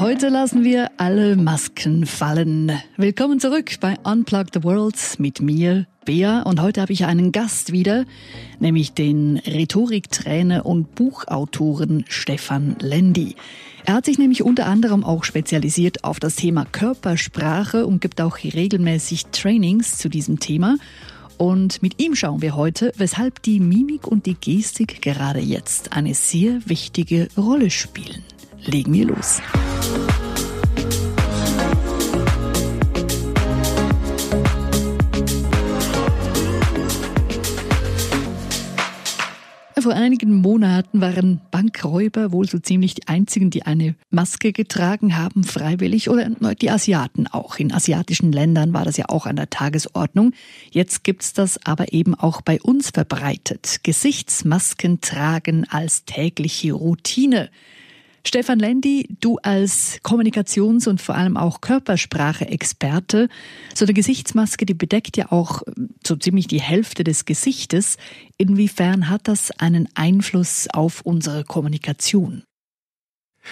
Heute lassen wir alle Masken fallen. Willkommen zurück bei Unplug the World mit mir, Bea. Und heute habe ich einen Gast wieder, nämlich den Rhetoriktrainer und Buchautoren Stefan Lendi. Er hat sich nämlich unter anderem auch spezialisiert auf das Thema Körpersprache und gibt auch regelmäßig Trainings zu diesem Thema. Und mit ihm schauen wir heute, weshalb die Mimik und die Gestik gerade jetzt eine sehr wichtige Rolle spielen. Legen wir los. Vor einigen Monaten waren Bankräuber wohl so ziemlich die einzigen, die eine Maske getragen haben, freiwillig, oder die Asiaten auch. In asiatischen Ländern war das ja auch an der Tagesordnung. Jetzt gibt's das aber eben auch bei uns verbreitet. Gesichtsmasken tragen als tägliche Routine. Stefan Lendi, du als Kommunikations- und vor allem auch Körpersprache-Experte, so eine Gesichtsmaske, die bedeckt ja auch so ziemlich die Hälfte des Gesichtes. Inwiefern hat das einen Einfluss auf unsere Kommunikation?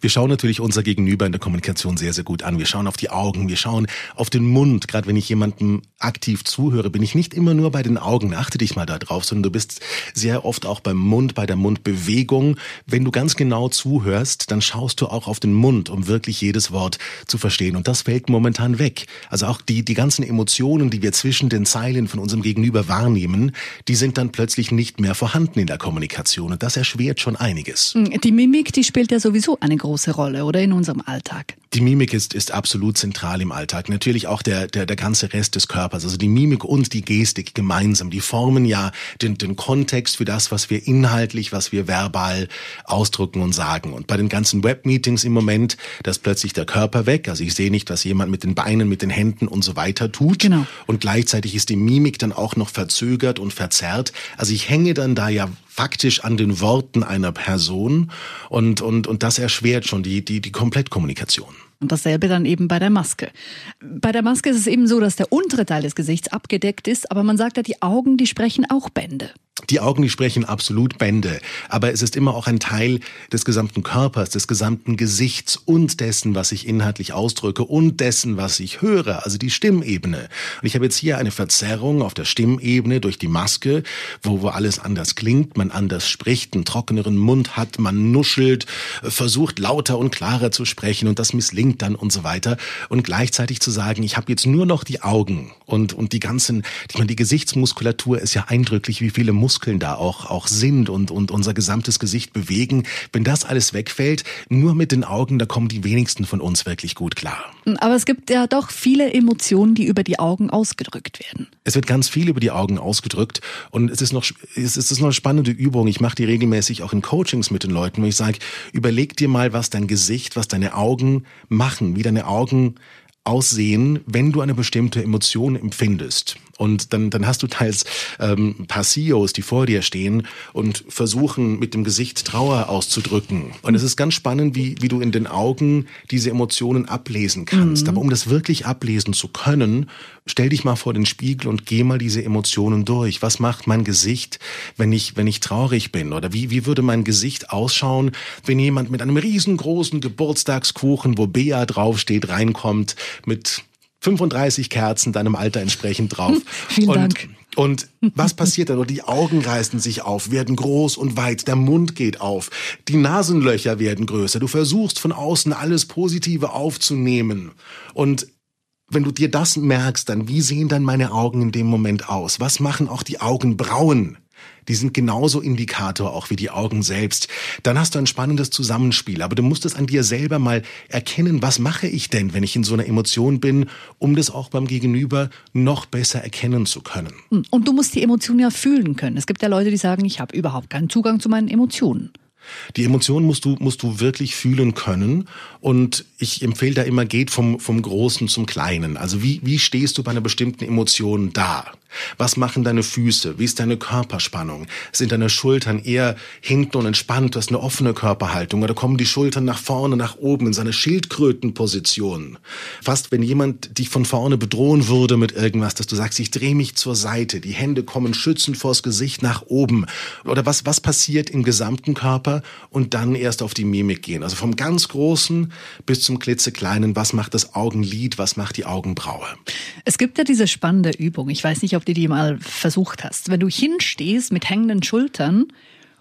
Wir schauen natürlich unser Gegenüber in der Kommunikation sehr, sehr gut an. Wir schauen auf die Augen, wir schauen auf den Mund. Gerade wenn ich jemandem aktiv zuhöre, bin ich nicht immer nur bei den Augen, achte dich mal da drauf, sondern du bist sehr oft auch beim Mund, bei der Mundbewegung. Wenn du ganz genau zuhörst, dann schaust du auch auf den Mund, um wirklich jedes Wort zu verstehen. Und das fällt momentan weg. Also auch die, die ganzen Emotionen, die wir zwischen den Zeilen von unserem Gegenüber wahrnehmen, die sind dann plötzlich nicht mehr vorhanden in der Kommunikation. Und das erschwert schon einiges. Die Mimik, die spielt ja sowieso eine große Rolle, oder in unserem Alltag? Die Mimik ist, ist absolut zentral im Alltag. Natürlich auch der, der, der ganze Rest des Körpers. Also die Mimik und die Gestik gemeinsam. Die formen ja den, den Kontext für das, was wir inhaltlich, was wir verbal ausdrücken und sagen. Und bei den ganzen Webmeetings im Moment, da ist plötzlich der Körper weg. Also ich sehe nicht, was jemand mit den Beinen, mit den Händen und so weiter tut. Genau. Und gleichzeitig ist die Mimik dann auch noch verzögert und verzerrt. Also ich hänge dann da ja faktisch an den Worten einer Person und, und, und das erschwert schon die, die, die Komplettkommunikation. Und dasselbe dann eben bei der Maske. Bei der Maske ist es eben so, dass der untere Teil des Gesichts abgedeckt ist, aber man sagt ja, die Augen, die sprechen auch Bände. Die Augen, die sprechen absolut Bände, aber es ist immer auch ein Teil des gesamten Körpers, des gesamten Gesichts und dessen, was ich inhaltlich ausdrücke und dessen, was ich höre, also die Stimmebene. Und ich habe jetzt hier eine Verzerrung auf der Stimmebene durch die Maske, wo, wo alles anders klingt, man anders spricht, einen trockeneren Mund hat, man nuschelt, versucht lauter und klarer zu sprechen und das misslingt dann und so weiter. Und gleichzeitig zu sagen, ich habe jetzt nur noch die Augen und, und die ganzen, ich meine, die Gesichtsmuskulatur ist ja eindrücklich, wie viele Muskeln da auch, auch sind und, und unser gesamtes Gesicht bewegen. Wenn das alles wegfällt, nur mit den Augen, da kommen die wenigsten von uns wirklich gut klar. Aber es gibt ja doch viele Emotionen, die über die Augen ausgedrückt werden. Es wird ganz viel über die Augen ausgedrückt und es ist noch, es ist noch eine spannende Übung. Ich mache die regelmäßig auch in Coachings mit den Leuten, wo ich sage, überleg dir mal, was dein Gesicht, was deine Augen machen, wie deine Augen aussehen, wenn du eine bestimmte Emotion empfindest. Und dann, dann hast du teils ähm, ein paar CEOs, die vor dir stehen und versuchen mit dem Gesicht Trauer auszudrücken. Und es ist ganz spannend, wie, wie du in den Augen diese Emotionen ablesen kannst. Mhm. Aber um das wirklich ablesen zu können, stell dich mal vor den Spiegel und geh mal diese Emotionen durch. Was macht mein Gesicht, wenn ich, wenn ich traurig bin? Oder wie, wie würde mein Gesicht ausschauen, wenn jemand mit einem riesengroßen Geburtstagskuchen, wo Bea draufsteht, reinkommt mit 35 Kerzen deinem Alter entsprechend drauf. Vielen und, Dank. Und was passiert dann? Und die Augen reißen sich auf, werden groß und weit, der Mund geht auf, die Nasenlöcher werden größer. Du versuchst von außen alles Positive aufzunehmen. Und wenn du dir das merkst, dann wie sehen dann meine Augen in dem Moment aus? Was machen auch die Augenbrauen? Die sind genauso Indikator auch wie die Augen selbst. Dann hast du ein spannendes Zusammenspiel. Aber du musst es an dir selber mal erkennen, was mache ich denn, wenn ich in so einer Emotion bin, um das auch beim Gegenüber noch besser erkennen zu können. Und du musst die Emotionen ja fühlen können. Es gibt ja Leute, die sagen, ich habe überhaupt keinen Zugang zu meinen Emotionen. Die Emotionen musst du, musst du wirklich fühlen können. Und ich empfehle da immer, geht vom, vom Großen zum Kleinen. Also wie, wie stehst du bei einer bestimmten Emotion da? Was machen deine Füße? Wie ist deine Körperspannung? Sind deine Schultern eher hinten und entspannt? Du hast eine offene Körperhaltung oder kommen die Schultern nach vorne, nach oben in seine Schildkrötenposition? Fast wenn jemand dich von vorne bedrohen würde mit irgendwas, dass du sagst, ich drehe mich zur Seite, die Hände kommen schützend vors Gesicht nach oben. Oder was, was passiert im gesamten Körper? Körper und dann erst auf die Mimik gehen. Also vom ganz Großen bis zum klitzekleinen, was macht das Augenlid, was macht die Augenbraue. Es gibt ja diese spannende Übung, ich weiß nicht, ob du die mal versucht hast. Wenn du hinstehst mit hängenden Schultern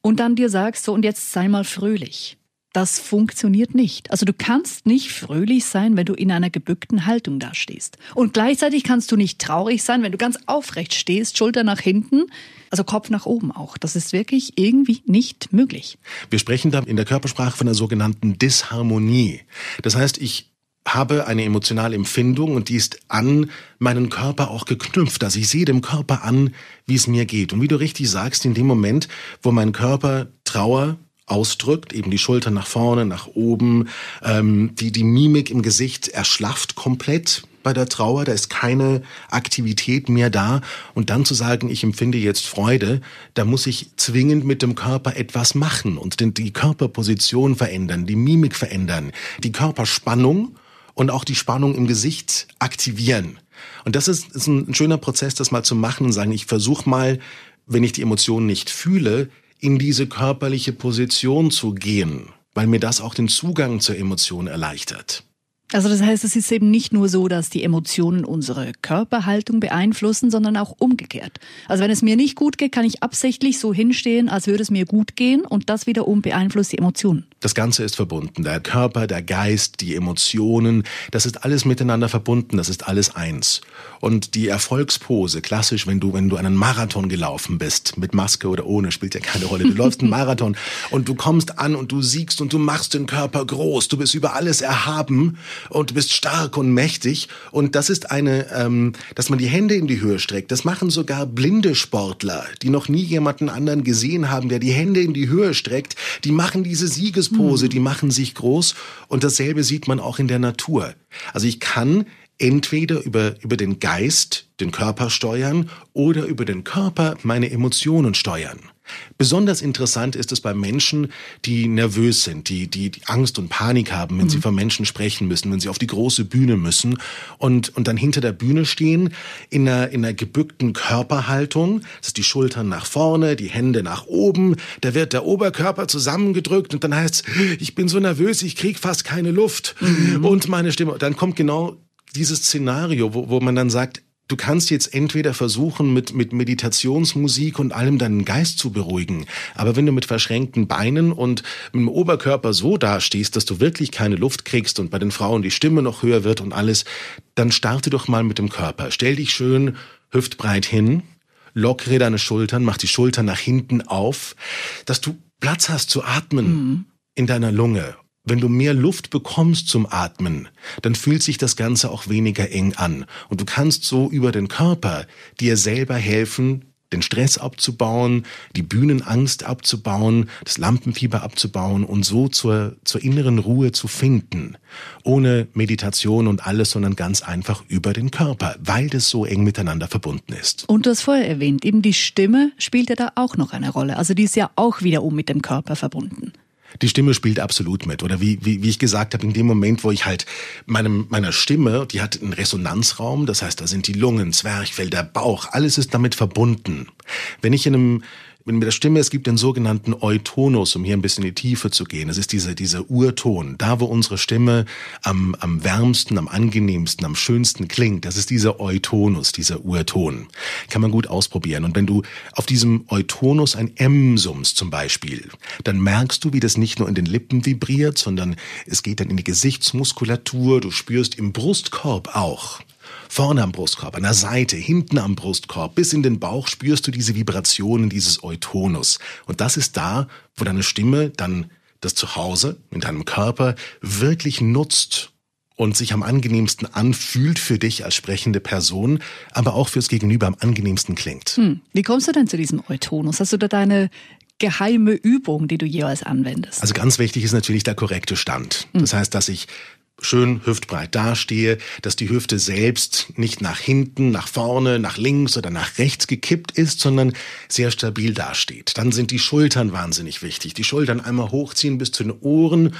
und dann dir sagst, so und jetzt sei mal fröhlich. Das funktioniert nicht. Also du kannst nicht fröhlich sein, wenn du in einer gebückten Haltung dastehst. Und gleichzeitig kannst du nicht traurig sein, wenn du ganz aufrecht stehst, Schulter nach hinten, also Kopf nach oben auch. Das ist wirklich irgendwie nicht möglich. Wir sprechen da in der Körpersprache von einer sogenannten Disharmonie. Das heißt, ich habe eine emotionale Empfindung und die ist an meinen Körper auch geknüpft. Also ich sehe dem Körper an, wie es mir geht. Und wie du richtig sagst, in dem Moment, wo mein Körper Trauer, ausdrückt, eben die Schultern nach vorne, nach oben, ähm, die, die Mimik im Gesicht erschlafft komplett bei der Trauer, da ist keine Aktivität mehr da und dann zu sagen, ich empfinde jetzt Freude, da muss ich zwingend mit dem Körper etwas machen und die Körperposition verändern, die Mimik verändern, die Körperspannung und auch die Spannung im Gesicht aktivieren. Und das ist, ist ein schöner Prozess, das mal zu machen und sagen, ich versuche mal, wenn ich die Emotionen nicht fühle, in diese körperliche Position zu gehen, weil mir das auch den Zugang zur Emotion erleichtert. Also das heißt, es ist eben nicht nur so, dass die Emotionen unsere Körperhaltung beeinflussen, sondern auch umgekehrt. Also wenn es mir nicht gut geht, kann ich absichtlich so hinstehen, als würde es mir gut gehen und das wiederum beeinflusst die Emotionen. Das Ganze ist verbunden. Der Körper, der Geist, die Emotionen, das ist alles miteinander verbunden, das ist alles eins. Und die Erfolgspose, klassisch, wenn du, wenn du einen Marathon gelaufen bist, mit Maske oder ohne, spielt ja keine Rolle. Du läufst einen Marathon und du kommst an und du siegst und du machst den Körper groß, du bist über alles erhaben und du bist stark und mächtig. Und das ist eine, ähm, dass man die Hände in die Höhe streckt. Das machen sogar blinde Sportler, die noch nie jemanden anderen gesehen haben, der die Hände in die Höhe streckt. Die machen diese Siegespose, mhm. die machen sich groß. Und dasselbe sieht man auch in der Natur. Also ich kann entweder über, über den Geist den Körper steuern oder über den Körper meine Emotionen steuern. Besonders interessant ist es bei Menschen, die nervös sind, die, die, die Angst und Panik haben, wenn mhm. sie vor Menschen sprechen müssen, wenn sie auf die große Bühne müssen und, und dann hinter der Bühne stehen in einer, in einer gebückten Körperhaltung. Das ist die Schultern nach vorne, die Hände nach oben. Da wird der Oberkörper zusammengedrückt und dann heißt ich bin so nervös, ich krieg fast keine Luft mhm. und meine Stimme. Dann kommt genau dieses Szenario, wo, wo man dann sagt, Du kannst jetzt entweder versuchen, mit, mit Meditationsmusik und allem deinen Geist zu beruhigen. Aber wenn du mit verschränkten Beinen und mit dem Oberkörper so dastehst, dass du wirklich keine Luft kriegst und bei den Frauen die Stimme noch höher wird und alles, dann starte doch mal mit dem Körper. Stell dich schön hüftbreit hin, lockere deine Schultern, mach die Schultern nach hinten auf, dass du Platz hast zu atmen mhm. in deiner Lunge wenn du mehr Luft bekommst zum Atmen, dann fühlt sich das Ganze auch weniger eng an. Und du kannst so über den Körper dir selber helfen, den Stress abzubauen, die Bühnenangst abzubauen, das Lampenfieber abzubauen und so zur, zur inneren Ruhe zu finden. Ohne Meditation und alles, sondern ganz einfach über den Körper, weil das so eng miteinander verbunden ist. Und du hast vorher erwähnt, eben die Stimme spielt ja da auch noch eine Rolle. Also die ist ja auch wiederum mit dem Körper verbunden die Stimme spielt absolut mit. Oder wie, wie, wie ich gesagt habe, in dem Moment, wo ich halt meinem, meiner Stimme, die hat einen Resonanzraum, das heißt, da sind die Lungen, Zwerchfell, der Bauch, alles ist damit verbunden. Wenn ich in einem mit der Stimme, es gibt den sogenannten Eutonus, um hier ein bisschen in die Tiefe zu gehen. Es ist dieser, dieser Urton, da wo unsere Stimme am, am wärmsten, am angenehmsten, am schönsten klingt. Das ist dieser Eutonus, dieser Urton. Kann man gut ausprobieren. Und wenn du auf diesem Eutonus ein M summst zum Beispiel, dann merkst du, wie das nicht nur in den Lippen vibriert, sondern es geht dann in die Gesichtsmuskulatur. Du spürst im Brustkorb auch. Vorne am Brustkorb, an der Seite, hinten am Brustkorb, bis in den Bauch spürst du diese Vibrationen, dieses Eutonus. Und das ist da, wo deine Stimme dann das Zuhause in deinem Körper wirklich nutzt und sich am angenehmsten anfühlt für dich als sprechende Person, aber auch fürs Gegenüber am angenehmsten klingt. Hm. Wie kommst du denn zu diesem Eutonus? Hast du da deine geheime Übung, die du jeweils anwendest? Also ganz wichtig ist natürlich der korrekte Stand. Das hm. heißt, dass ich schön hüftbreit dastehe, dass die Hüfte selbst nicht nach hinten, nach vorne, nach links oder nach rechts gekippt ist, sondern sehr stabil dasteht. Dann sind die Schultern wahnsinnig wichtig. Die Schultern einmal hochziehen bis zu den Ohren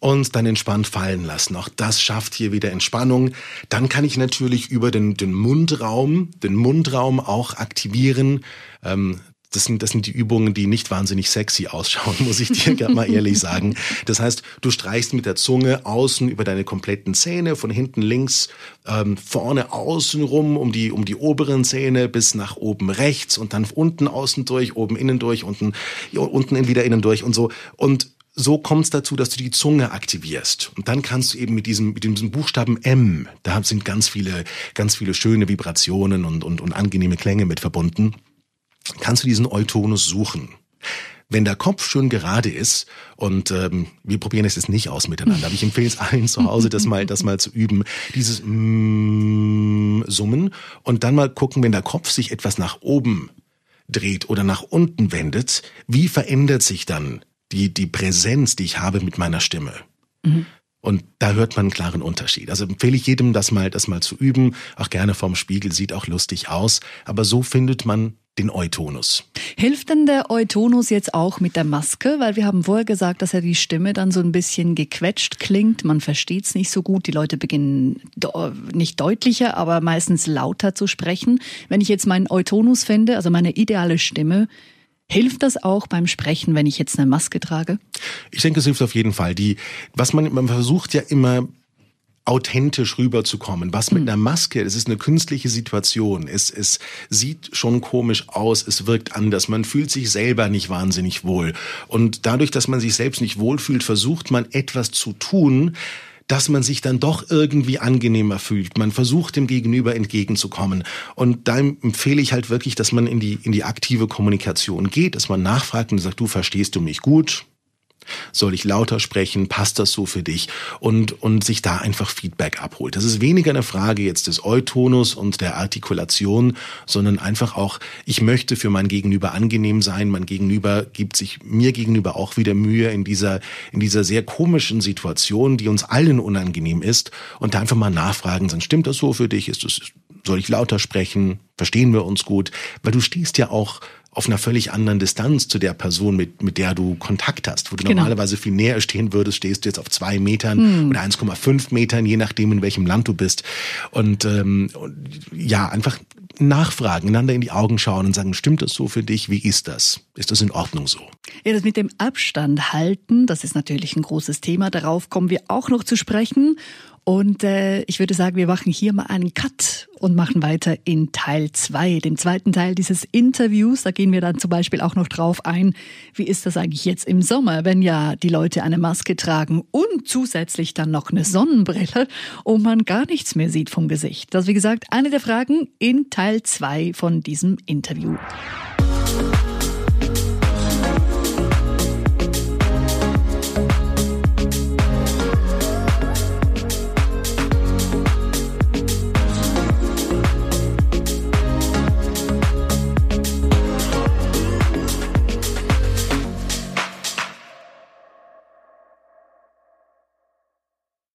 und dann entspannt fallen lassen. Auch das schafft hier wieder Entspannung. Dann kann ich natürlich über den, den Mundraum, den Mundraum auch aktivieren. Ähm, das sind, das sind die Übungen, die nicht wahnsinnig sexy ausschauen, muss ich dir mal ehrlich sagen. Das heißt, du streichst mit der Zunge außen über deine kompletten Zähne, von hinten links, ähm, vorne außen rum, um die, um die oberen Zähne bis nach oben rechts und dann unten außen durch, oben innen durch, unten, unten wieder innen durch und so. Und so kommt es dazu, dass du die Zunge aktivierst. Und dann kannst du eben mit diesem, mit diesem Buchstaben M, da sind ganz viele, ganz viele schöne Vibrationen und, und, und angenehme Klänge mit verbunden kannst du diesen Eutonus suchen. Wenn der Kopf schön gerade ist und ähm, wir probieren es jetzt nicht aus miteinander, aber ich empfehle es allen zu Hause, das mal, das mal zu üben, dieses mm Summen und dann mal gucken, wenn der Kopf sich etwas nach oben dreht oder nach unten wendet, wie verändert sich dann die, die Präsenz, die ich habe mit meiner Stimme? Und da hört man einen klaren Unterschied. Also empfehle ich jedem, das mal, das mal zu üben. Auch gerne vorm Spiegel, sieht auch lustig aus. Aber so findet man den Eutonus. Hilft denn der Eutonus jetzt auch mit der Maske? Weil wir haben vorher gesagt, dass ja die Stimme dann so ein bisschen gequetscht klingt. Man versteht es nicht so gut. Die Leute beginnen nicht deutlicher, aber meistens lauter zu sprechen. Wenn ich jetzt meinen Eutonus finde, also meine ideale Stimme, Hilft das auch beim Sprechen, wenn ich jetzt eine Maske trage? Ich denke, es hilft auf jeden Fall. Die, was man, man versucht ja immer authentisch rüberzukommen. Was mit mhm. einer Maske, das ist eine künstliche Situation. Es, es sieht schon komisch aus, es wirkt anders, man fühlt sich selber nicht wahnsinnig wohl. Und dadurch, dass man sich selbst nicht wohlfühlt, versucht man etwas zu tun, dass man sich dann doch irgendwie angenehmer fühlt. Man versucht dem Gegenüber entgegenzukommen. Und da empfehle ich halt wirklich, dass man in die, in die aktive Kommunikation geht, dass man nachfragt und sagt, du verstehst du mich gut? Soll ich lauter sprechen? Passt das so für dich? Und, und sich da einfach Feedback abholt. Das ist weniger eine Frage jetzt des Eutonus und der Artikulation, sondern einfach auch, ich möchte für mein Gegenüber angenehm sein. Mein Gegenüber gibt sich mir gegenüber auch wieder Mühe in dieser, in dieser sehr komischen Situation, die uns allen unangenehm ist. Und da einfach mal nachfragen, dann stimmt das so für dich? Ist es, soll ich lauter sprechen? Verstehen wir uns gut? Weil du stehst ja auch auf einer völlig anderen Distanz zu der Person, mit, mit der du Kontakt hast. Wo du genau. normalerweise viel näher stehen würdest, stehst du jetzt auf zwei Metern hm. oder 1,5 Metern, je nachdem, in welchem Land du bist. Und, ähm, ja, einfach nachfragen, einander in die Augen schauen und sagen, stimmt das so für dich? Wie ist das? Ist das in Ordnung so? Ja, das mit dem Abstand halten, das ist natürlich ein großes Thema. Darauf kommen wir auch noch zu sprechen. Und äh, ich würde sagen, wir machen hier mal einen Cut und machen weiter in Teil zwei, den zweiten Teil dieses Interviews. Da gehen wir dann zum Beispiel auch noch drauf ein, wie ist das eigentlich jetzt im Sommer, wenn ja die Leute eine Maske tragen und zusätzlich dann noch eine Sonnenbrille und man gar nichts mehr sieht vom Gesicht. Das ist wie gesagt eine der Fragen in Teil zwei von diesem Interview.